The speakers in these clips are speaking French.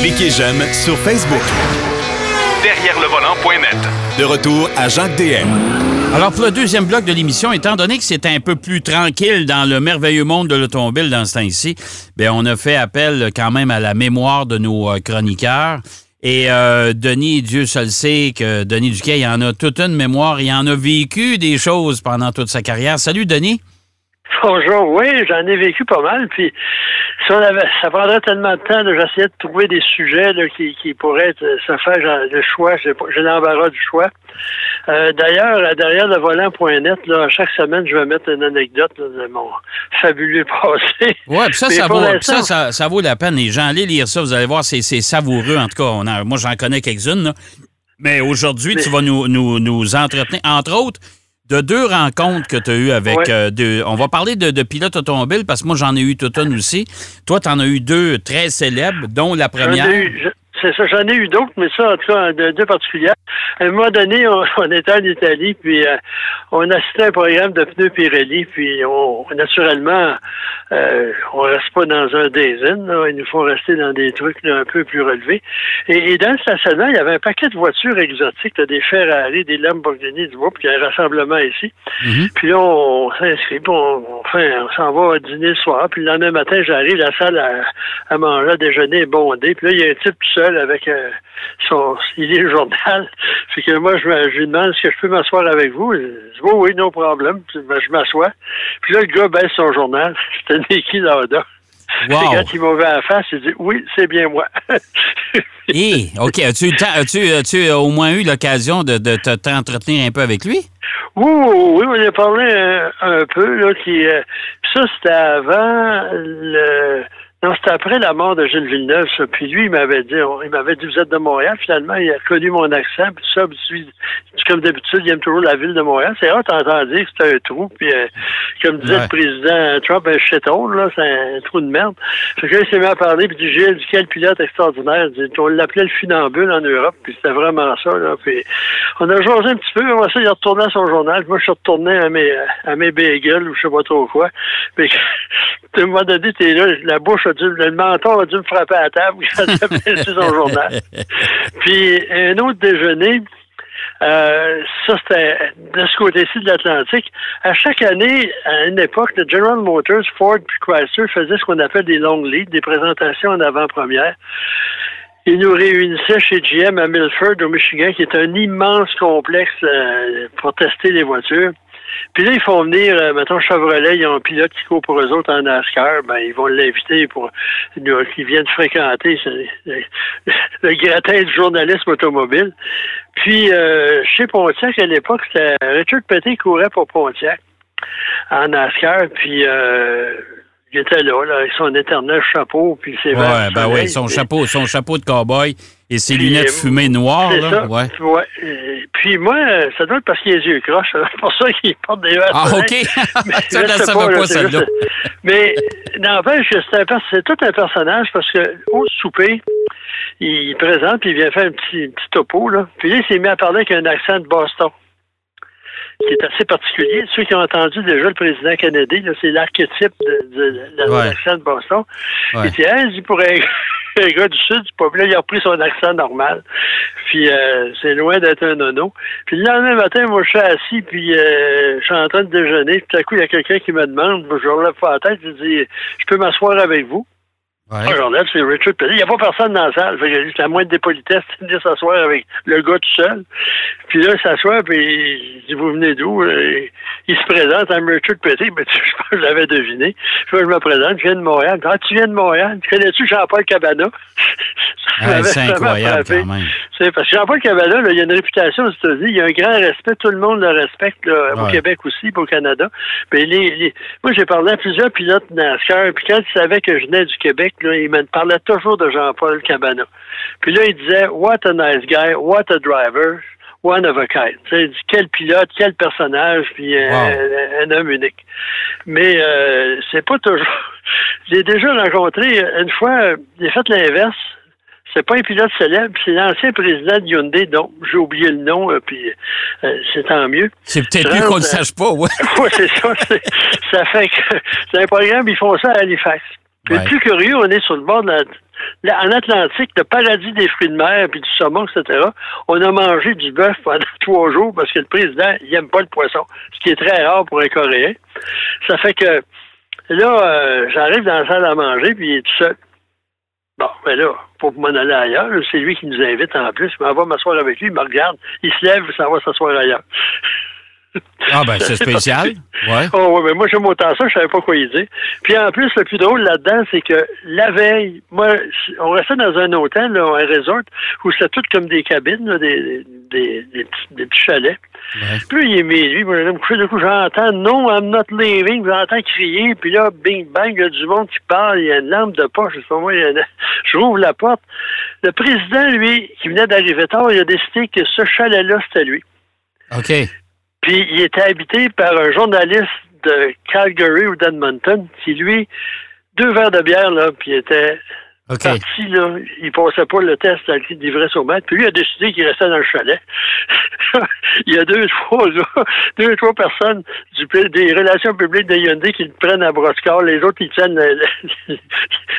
Cliquez j'aime sur Facebook. Derrière le volant.net. De retour à Jacques DM. Alors, pour le deuxième bloc de l'émission, étant donné que c'était un peu plus tranquille dans le merveilleux monde de l'automobile dans ce temps-ci, bien, on a fait appel quand même à la mémoire de nos euh, chroniqueurs. Et euh, Denis, Dieu seul sait que Denis Duquet, il en a toute une mémoire. Il en a vécu des choses pendant toute sa carrière. Salut, Denis. Bonjour, oui, j'en ai vécu pas mal. Puis si on avait, ça prendrait tellement de temps, j'essayais de trouver des sujets qui, qui pourraient se faire le choix. J'ai l'embarras du choix. Euh, D'ailleurs, derrière le volant.net, là, chaque semaine, je vais mettre une anecdote de mon fabuleux passé. Oui, puis ça, ça vaut, ça, ça, vaut la peine. Les gens, allez lire ça, vous allez voir, c'est savoureux. En tout cas, on moi, j'en connais quelques-unes. Mais aujourd'hui, tu vas nous, nous, nous entretenir. Entre autres, de deux rencontres que tu as eues avec euh, deux. On va parler de, de pilotes automobiles parce que moi, j'en ai eu toute une aussi. Toi, tu en as eu deux très célèbres, dont la première. C'est ça, j'en ai eu d'autres, mais ça, en tout cas, deux particulières. À un moment donné, on, était en Italie, puis euh, on assistait à un programme de pneus Pirelli, puis on, naturellement, euh, on reste pas dans un là, il nous faut rester dans des trucs un peu plus relevés. Et, dans le stationnement, il y avait un paquet de voitures exotiques, des Ferrari, des Lamborghini, du groupe, il y a un rassemblement ici. Mm-hmm. Puis là, on, s'inscrit, puis on, on s'en va dîner le soir, puis le lendemain matin, j'arrive, la salle à, à manger, à déjeuner est bondée, puis là, il y a un type tout seul avec euh, son il est le journal. Fait que moi, je, lui demande est-ce que je peux m'asseoir avec vous? Je dis oui, oui, non problème. Ben, je m'assois. Puis là, le gars baisse son journal. C'était Nicky Lauda. Wow. quand il m'a vu à la face, il dit Oui, c'est bien moi. hey, OK. As-tu, as-tu, au moins eu l'occasion de, de t'entretenir un peu avec lui? Oui, oui, on a parlé euh, un, peu. Là, qui, euh, ça, c'était avant le non, c'était après la mort de Gilles Villeneuve, ça. Puis lui, il m'avait dit, il m'avait dit, vous êtes de Montréal. Finalement, il a connu mon accent, puis ça, puis comme d'habitude, il aime toujours la ville de Montréal. C'est rare d'entendre dire que c'est un trou. Puis, euh, comme disait le président Trump, un shithole, là, c'est un trou de merde. Fait que là, il s'est mis à parler, puis du Gilles, du quel pilote extraordinaire. on l'appelait le funambule en Europe, puis c'était vraiment ça, là. Puis, on a joué un petit peu, on va ça, il a retourné à son journal. Moi, je suis retourné à mes, à mes bagels, ou je sais pas trop quoi. Puis, à un moment donné, t'es là, la bouche le menton a dû me frapper à la table quand son journal. Puis un autre déjeuner, euh, ça, c'était de ce côté-ci de l'Atlantique. À chaque année, à une époque, le General Motors, Ford puis Chrysler faisaient ce qu'on appelle des long leads, des présentations en avant-première. Ils nous réunissaient chez GM à Milford, au Michigan, qui est un immense complexe euh, pour tester les voitures. Puis là, ils font venir, euh, mettons, Chevrolet, ils ont un pilote qui court pour eux autres en NASCAR, ben, ils vont l'inviter pour qu'ils viennent fréquenter le, gratin du journalisme automobile. Puis, euh, chez Pontiac, à l'époque, Richard qui courait pour Pontiac en NASCAR, puis euh, il était là, là, avec son éternel chapeau, puis c'est Ouais, ben oui, son chapeau, son chapeau de cowboy et ses lunettes fumées noires, là. Ça. Ouais. ouais. Puis moi, ça doit être parce qu'il a les yeux croches. C'est pour ça qu'il porte des Ah, OK. Mais, ça, ne savais pas, celle-là. Mais n'empêche que c'est tout un personnage parce que au souper, il présente, puis il vient faire un petit, petit topo, là. Puis là, il s'est mis à parler avec un accent de Boston qui est assez particulier. Ceux qui ont entendu déjà le président canadien, c'est l'archétype de, de, de l'accent de Boston. Ouais. Il dit, hein, il pourrait un gars du Sud, pas là, il a repris son accent normal. Puis euh, c'est loin d'être un nono. Puis le lendemain matin, moi, je suis assis, puis euh, je suis en train de déjeuner. Puis tout à coup, il y a quelqu'un qui me demande, je relève pas la tête, je dis, je peux m'asseoir avec vous? Ouais. Un c'est Richard Il n'y a pas personne dans la salle. Fait la moindre des politesses, c'est de s'asseoir avec le gars tout seul. Puis là, il s'assoit, puis il dit, vous venez d'où? Il se présente à Richard Petit. Ben, je pense que je l'avais deviné. Puis je me présente, je viens de Montréal. Ah, tu viens de Montréal? Connais-tu Jean-Paul Cabana? C'est incroyable quand même. C'est parce que Jean-Paul Cabana, là, il a une réputation aux États-Unis. Il y a un grand respect. Tout le monde le respecte, là, au Québec aussi, au Canada. Mais les, les... Moi, j'ai parlé à plusieurs pilotes NASCAR. Puis quand ils savaient que je venais du Québec, là, il me parlait toujours de Jean-Paul Cabana. Puis là, il disait What a nice guy, what a driver, one of a kind. Tu quel pilote, quel personnage, puis euh, un, homme unique. Mais euh, c'est pas toujours. J'ai déjà rencontré une fois, j'ai fait l'inverse. C'est pas un pilote célèbre, c'est l'ancien président de Hyundai, donc j'ai oublié le nom, euh, puis c'est tant mieux. C'est peut-être mieux qu'on ne le sache pas, ouais. oui, c'est ça. ça fait que c'est un programme, ils font ça à Halifax. Puis le plus curieux, on est sur le bord de la, en Atlantique, le paradis des fruits de mer, puis du saumon, etc. On a mangé du bœuf pendant trois jours parce que le président, il n'aime pas le poisson, ce qui est très rare pour un Coréen. Ça fait que là, euh, j'arrive dans la salle à manger, puis il est tout seul. Bon, ben là, pour m'en aller ailleurs, c'est lui qui nous invite en plus. Je m'en vais m'asseoir avec lui, il me regarde, il se lève, ça va s'asseoir ailleurs. Ah, ben, c'est spécial. Ouais. Oh, ouais, mais moi, j'aime autant ça, je savais pas quoi y dire. Puis, en plus, le plus drôle là-dedans, c'est que la veille, moi, on restait dans un hôtel, là, un resort, où c'était tout comme des cabines, là, des, des, des, petits, chalets. Ouais. Puis, il est minuit, moi, je me coucher, de coup, j'entends non, I'm not leaving, j'entends crier, puis là, bing, bang, il y a du monde qui parle, il y a une lampe de poche, je sais pas moi, il y a une... je rouvre la porte. Le président, lui, qui venait d'arriver tard, il a décidé que ce chalet-là, c'était lui. OK. Puis il était habité par un journaliste de Calgary ou d'Edmonton qui, lui, deux verres de bière, là, puis il était parti, là. Il passait pas le test d'ivresse au maître. Puis lui a décidé qu'il restait dans le chalet. il y a deux, trois, là, deux, trois personnes du, des relations publiques de Hyundai qui le prennent à broscar. Les autres, ils tiennent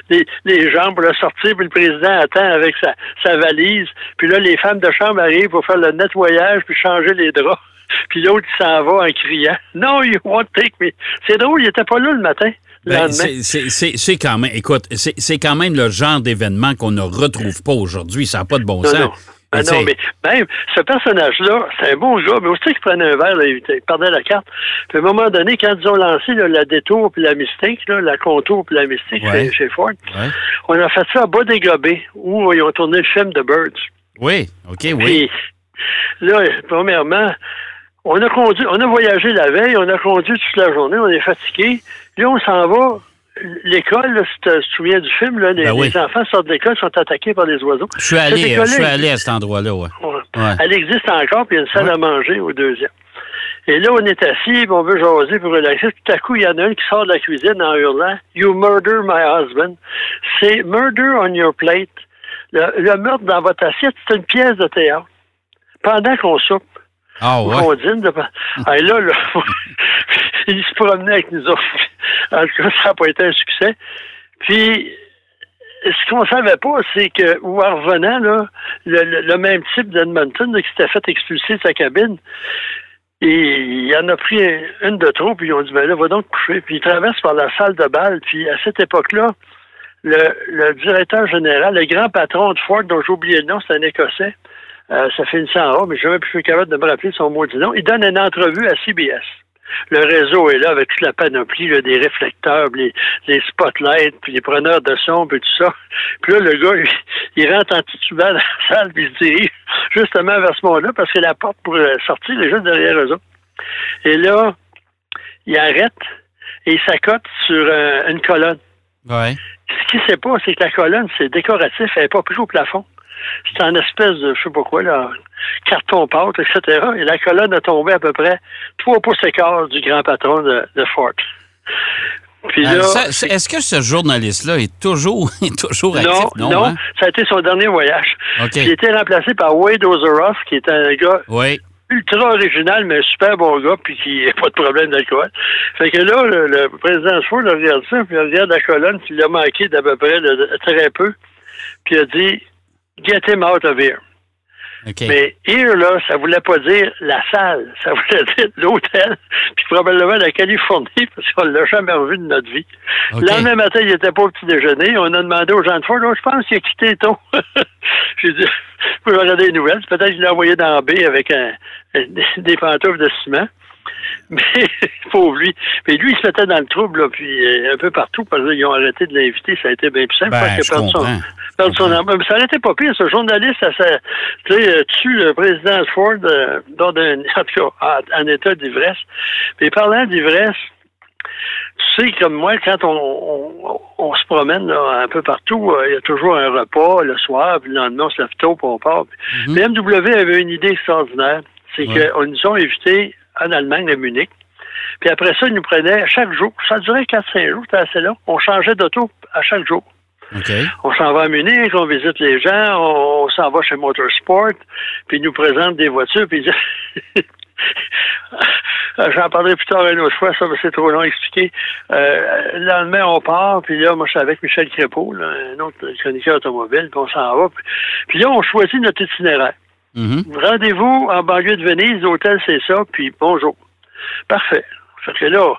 les, les, jambes pour le sortir. Puis le président attend avec sa, sa valise. Puis là, les femmes de chambre arrivent pour faire le nettoyage puis changer les draps. Puis l'autre, s'en va en criant No, you won't take me. C'est drôle, il n'était pas là le matin. Ben, c'est quand même, écoute, c'est quand même le genre d'événement qu'on ne retrouve pas aujourd'hui. Ça n'a pas de bon sens. Non. Ben non, mais même ce personnage-là, c'est un bon gars, mais aussi qu'il prenait un verre, il perdait la carte. Puis à un moment donné, quand ils ont lancé la détour puis la mystique, la contour puis la mystique chez, Ford, on a fait ça à bas des gobés, où ils ont tourné le film de Birds. Oui, OK, oui. Puis, là, premièrement, on a conduit, on a voyagé la veille, on a conduit toute la journée, on est fatigué. Là, on s'en va. L'école, si tu te souviens du film, là, les, ben enfants sortent de l'école, sont attaqués par des oiseaux. Je suis allé, je suis allé à cet endroit-là, ouais. Elle existe encore, puis il y a une salle à manger au deuxième. Et là, on est assis, on veut jaser pour relaxer. Tout à coup, il y en a un qui sort de la cuisine en hurlant You murder my husband. C'est murder on your plate. Le, le meurtre dans votre assiette, c'est une pièce de théâtre. Pendant qu'on soupe. Ah ouais. De... Ah, là, là, il se promenait avec nous autres. En tout cas, ça n'a pas été un succès. Puis, ce qu'on savait pas, c'est que, ou en revenant, là, le, même type d'Edmonton qui s'était fait expulser de sa cabine, et il en a pris une de trop, puis ils ont dit, ben là, va donc coucher. Puis il traverse par la salle de bal, puis à cette époque-là, le, le directeur général, le grand patron de Ford, dont j'ai oublié le nom, c'est un Écossais, euh, ça finissait en haut, mais je pu capable de me rappeler son mot nom. Il donne une entrevue à CBS. Le réseau est là avec toute la panoplie, des réflecteurs, les, les spotlights, puis les preneurs de son, puis tout ça. Puis là, le gars, il, rentre en titubant dans la salle, puis il se dirige justement vers ce monde-là, parce que la porte pour sortir est juste derrière eux autres. Et là, il arrête et il s'accote sur euh, une colonne. Ouais. Ce qu'il ne sait pas, c'est que la colonne, c'est décoratif, elle n'est pas prise au plafond. C'est un espèce de, je sais pas quoi, là, carton pâte, etc. Et la colonne a tombé à peu près trois pouces et quart du grand patron de, Fort. Puis euh, est-ce que ce journaliste-là est toujours, toujours actif? Non, non, hein? ça a été son dernier voyage. Il a été remplacé par Wade Ozeroff, qui est un gars ultra original, mais un super bon gars, puis qui n'a pas de problème d'alcool. Fait que là, le, président Ford regarde ça, puis il regarde la colonne, puis il a manqué d'à peu près de, très peu, puis il a dit get him out of here. Mais here, là, ça voulait pas dire la salle, ça voulait dire l'hôtel, puis probablement la Californie, parce qu'on l'a jamais revu de notre vie. Okay. Le lendemain matin, il était pas au petit déjeuner. On a demandé aux gens de Ford, oh, je pense qu'il a quitté tôt. J'ai dit, je regarder les nouvelles. Peut-être qu'il l'a envoyé dans baie avec un, des pantoufles de ciment. Mais, pauvre lui. Mais lui, il se mettait dans le trouble, là, puis euh, un peu partout, parce qu'ils ont arrêté de l'inviter. Ça a été bien plus simple. Ben, parce que son, mais ça n'était pas pire. Ce journaliste, ça, euh, tue le président Ford euh, dans un, en, état d'ivresse. Mais parlant d'ivresse, tu sais, comme moi, quand on, on, se promène là, un peu partout, il y a toujours un repas le soir, puis le lendemain, on se lève tôt, puis on part. Mm -hmm. avait une idée extraordinaire. C'est qu'on nous ont invités en Allemagne, à Munich. Puis après ça, ils nous prenaient chaque jour. Ça durait 4-5 jours, c'était assez long. On changeait d'auto à chaque jour. On s'en va à Munich, on visite les gens, on, s'en va chez Motorsport, puis ils nous présentent des voitures, puis J'en parlerai plus tard une autre fois, ça, c'est trop long à expliquer. Euh, le lendemain, on part, puis là, moi, je suis avec Michel Crépeau, un autre chroniqueur automobile, puis on s'en va. Puis, là, on choisit notre itinéraire. Mm-hmm. Rendez-vous en banlieue de Venise, l'hôtel, c'est ça, puis bonjour. Parfait. Fait que là,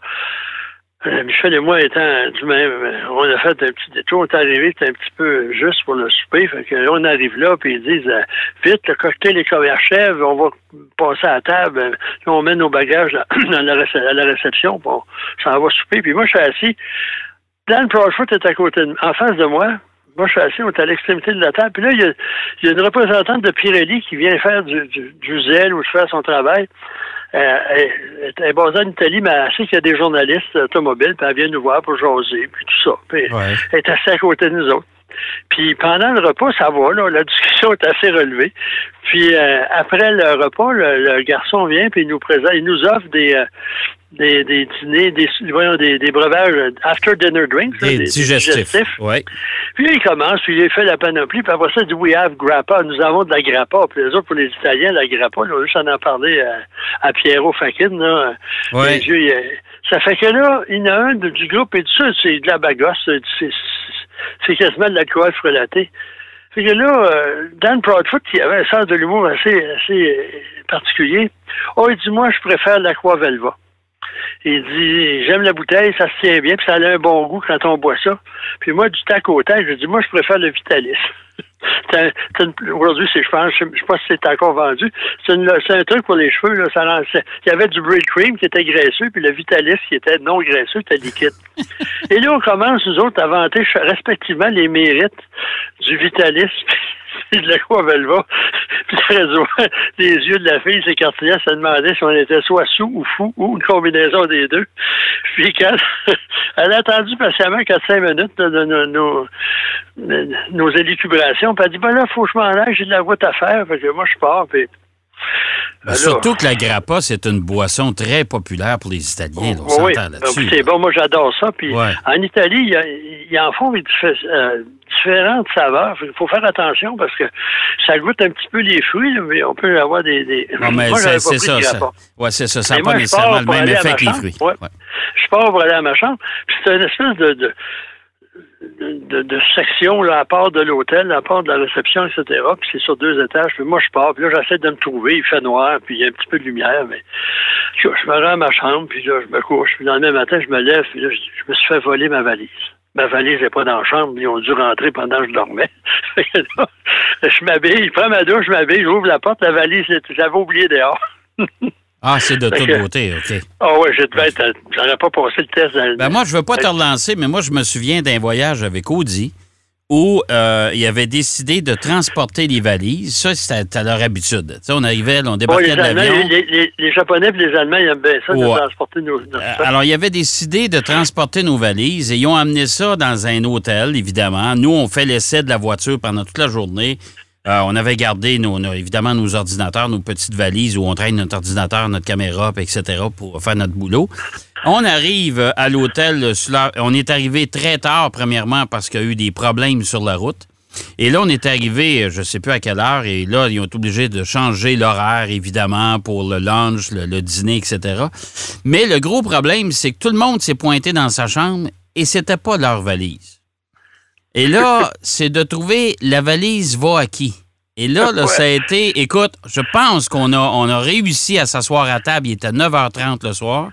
euh, Michel et moi étant du même, euh, on a fait un petit détour, on est arrivé, c'était un petit peu juste pour le souper. Fait que là, on arrive là, puis ils disent euh, Vite, le cocktail est chèvre, on va passer à la table, là, on met nos bagages à la réception, puis on s'en va souper. Puis moi, je suis assis. Dan Proudfoot est à côté en face de moi. Moi, je suis assis, on est à l'extrémité de la table. Puis là, il y a, une représentante de Pirelli qui vient faire du, du, du zèle ou faire son travail. Euh, elle, est basée en Italie, mais elle sait qu'il y a des journalistes automobiles, puis elle vient nous voir pour jaser, puis tout ça. Puis elle est assise à côté de nous autres. Puis pendant le repas, ça va, là, la discussion est assez relevée. Puis euh, après le repas, le, garçon vient puis il nous présente, il nous offre des, euh, des, des dîners, des, voyons, des, des breuvages euh, after dinner drinks. Des, des digestifs. Ouais. Puis il commence, puis il fait la panoplie, puis après ça, il dit We have grappa. Nous avons de la grappa. Puis les autres, pour les Italiens, la grappa, là, juste en en parler à, à Piero Fakin, là. Ouais. ça fait que là, il y en a un du groupe et tout ça, c'est de la bagosse, c'est quasiment de la coiffe relatée. Fait que là, euh, Dan Proudfoot, qui avait un sens de l'humour assez, assez euh, particulier, oh, il dit, moi, je préfère l'Aqua Velva. Il dit J'aime la bouteille, ça se tient bien, puis ça a un bon goût quand on boit ça. Puis moi, du tac au tac, je dis Moi, je préfère le Vitalis. Aujourd'hui, je ne sais pas si c'est encore vendu. C'est un truc pour les cheveux. Là, ça il y avait du Breed Cream qui était graisseux, puis le Vitalis qui était non graisseux, était liquide. Et là, on commence, nous autres, à vanter respectivement les mérites du Vitalis de la Velva. Puis les yeux de la fille s'écartillaient, ça demandait si on était soit sous ou fou ou une combinaison des deux. Puis quand elle a attendu patiemment 4-5 minutes de, nos, nos élucubrations, puis elle dit Ben là, faut que je m'en aille, j'ai de la route à faire, fait que moi je pars, puis surtout que la grappa, c'est une boisson très populaire pour les Italiens. on oui, là-dessus. C'est bon, moi j'adore ça. Puis en Italie, il y, en font euh, différentes saveurs. Il faut faire attention parce que ça goûte un petit peu les fruits, mais on peut avoir des. des... Non, mais c'est ça. Oui, c'est ça. Ça n'a pas nécessairement le même effet que les fruits. Je pars pour aller à ma chambre. C'est une espèce de de, de, section là, à part de l'hôtel, à part de la réception, etc. Puis c'est sur deux étages. Puis moi, je pars. Puis là, j'essaie de me trouver. Il fait noir. Puis il y a un petit peu de lumière. Mais je, me rends à ma chambre. Puis là, je me couche. Puis le lendemain matin, je me lève. Puis là, je, me suis fait voler ma valise. Ma valise n'est pas dans la chambre. Ils ont dû rentrer pendant que je dormais. je m'habille. Je prends ma douche, je m'habille. J'ouvre la porte. La valise, j'avais oublié dehors. Ah, c'est de toute beauté, OK. Ah oui, je devais être. J'aurais pas passé le test. Dans... Ben moi, je veux pas te relancer, mais moi, je me souviens d'un voyage avec Audi où euh, il avait décidé de transporter les valises. Ça, c'était à leur habitude. Tu sais, on arrivait, on débarquait de l'avion. Les, les, Japonais et les Allemands, ils aiment bien ça, de transporter nos, nos euh, Alors, il avait décidé de transporter nos valises et ils ont amené ça dans un hôtel, évidemment. Nous, on fait l'essai de la voiture pendant toute la journée. Euh, on avait gardé nos, évidemment nos ordinateurs, nos petites valises où on traîne notre ordinateur, notre caméra, etc. pour faire notre boulot. On arrive à l'hôtel. On est arrivé très tard, premièrement, parce qu'il y a eu des problèmes sur la route. Et là, on est arrivé, je ne sais plus à quelle heure, et là, ils ont été obligés de changer l'horaire, évidemment, pour le lunch, le, dîner, etc. Mais le gros problème, c'est que tout le monde s'est pointé dans sa chambre et c'était pas leur valise. Et là, c'est de trouver la valise va à qui. Et là, ça a été, écoute, je pense qu'on a, on a réussi à s'asseoir à table. Il était 9h30 le soir.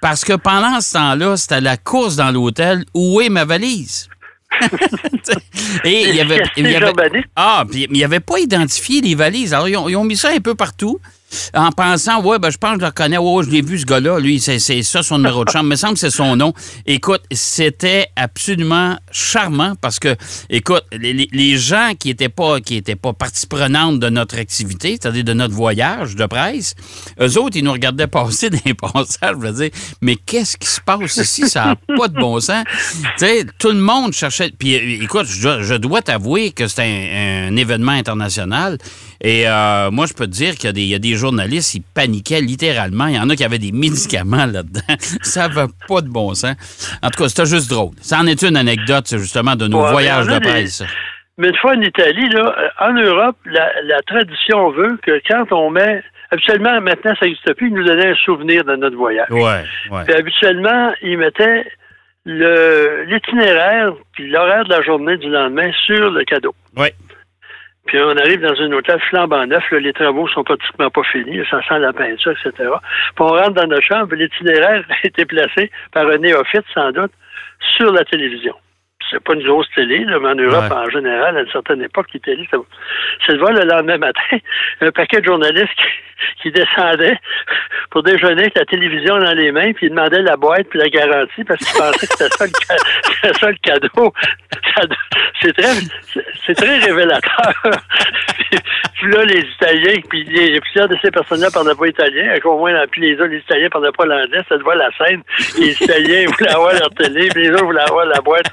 Parce que pendant ce temps-là, c'était la course dans l'hôtel. Où est ma valise? Et il y avait. Il y avait ah, puis il n'y avait pas identifié les valises. Alors, ils ont, mis ça un peu partout en pensant, ouais, ben, je pense que je le reconnais, ouais, je l'ai vu, ce gars-là, lui, c'est ça son numéro de chambre. Il me semble que c'est son nom. Écoute, c'était absolument charmant parce que, écoute, les, gens qui n'étaient pas, qui étaient pas partie prenante de notre activité, c'est-à-dire de notre voyage de presse, eux autres, ils nous regardaient passer des passages, je veux dire, mais qu'est-ce qui se passe ici? Ça n'a pas de bon sens. Tu sais, tout le monde cherchait. Puis, écoute, je, dois t'avouer que c'est un, événement international. Et euh, moi, je peux te dire qu'il y, a des journalistes, ils paniquaient littéralement. Il y en a qui avaient des médicaments là-dedans. Ça va pas de bon sens. En tout cas, c'était juste drôle. Ça en est une anecdote, justement, de nos voyages de presse. Mais une fois en Italie, là, en Europe, la, tradition veut que quand on met habituellement, maintenant, ça n'existe plus, il nous donnait un souvenir de notre voyage. Ouais, ouais. Puis habituellement, il mettait le, l'itinéraire puis l'horaire de la journée du lendemain sur le cadeau. Oui. Puis on arrive dans un hôtel flambant neuf, les travaux sont pratiquement pas finis, ça sent la peinture, etc. Puis on rentre dans notre chambre, l'itinéraire a été placé par un néophyte, sans doute, sur la télévision c'est pas une grosse télé, là, mais en Europe, en général, à une certaine époque, les télé, c'est le vol le lendemain matin, un paquet de journalistes qui, descendaient pour déjeuner avec la télévision dans les mains, puis ils demandaient la boîte puis la garantie parce qu'ils pensaient que c'était ça, ça, le cadeau. C'est très, c'est très révélateur. puis là, les Italiens, puis les, plusieurs de ces personnes-là parlaient pas italien, au moins, puis les autres, les Italiens parlaient pas l'anglais, ça te voit la scène. Les Italiens voulaient avoir leur télé, puis les autres voulaient avoir la boîte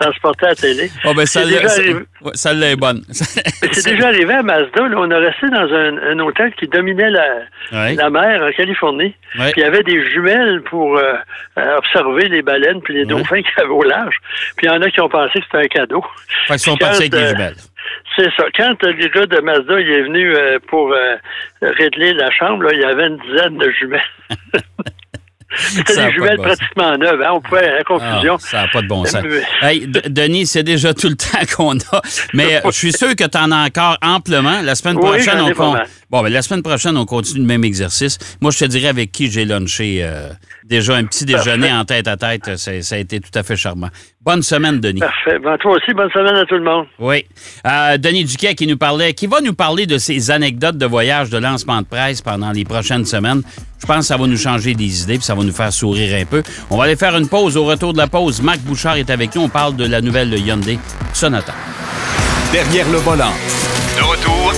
transportée à la télé. Oh, ben, ça l'est bonne. c'est déjà arrivé à Mazda, là, on est resté dans un, hôtel qui dominait la, la mer en Californie. Puis il y avait des jumelles pour euh, euh, observer les baleines puis les dauphins qui avaient au large. Puis il y en a qui ont pensé que c'était un cadeau. Fait sont partis avec des euh, jumelles. C'est ça. Quand le gars de Mazda il est venu pour régler la chambre, il y avait une dizaine de jumelles. C'était des jumelles pratiquement neuves. Hein? On pouvait la confusion. Ah, ça n'a pas de bon sens. hey, Denis, c'est déjà tout le temps qu'on a. Mais je suis sûr que tu en as encore amplement. La semaine prochaine, on Bon, ben, la semaine prochaine, on continue le même exercice. Moi, je te dirais avec qui j'ai lunché euh, déjà un petit déjeuner en tête à tête. Ça, a été tout à fait charmant. Bonne semaine, Denis. Parfait. Ben, toi aussi, bonne semaine à tout le monde. Oui. Euh, Denis Duquet qui nous parlait, qui va nous parler de ses anecdotes de voyage, de lancement de presse pendant les prochaines semaines. Je pense que ça va nous changer des idées puis ça va nous faire sourire un peu. On va aller faire une pause. Au retour de la pause, Marc Bouchard est avec nous. On parle de la nouvelle Hyundai Sonata. Derrière le volant. De retour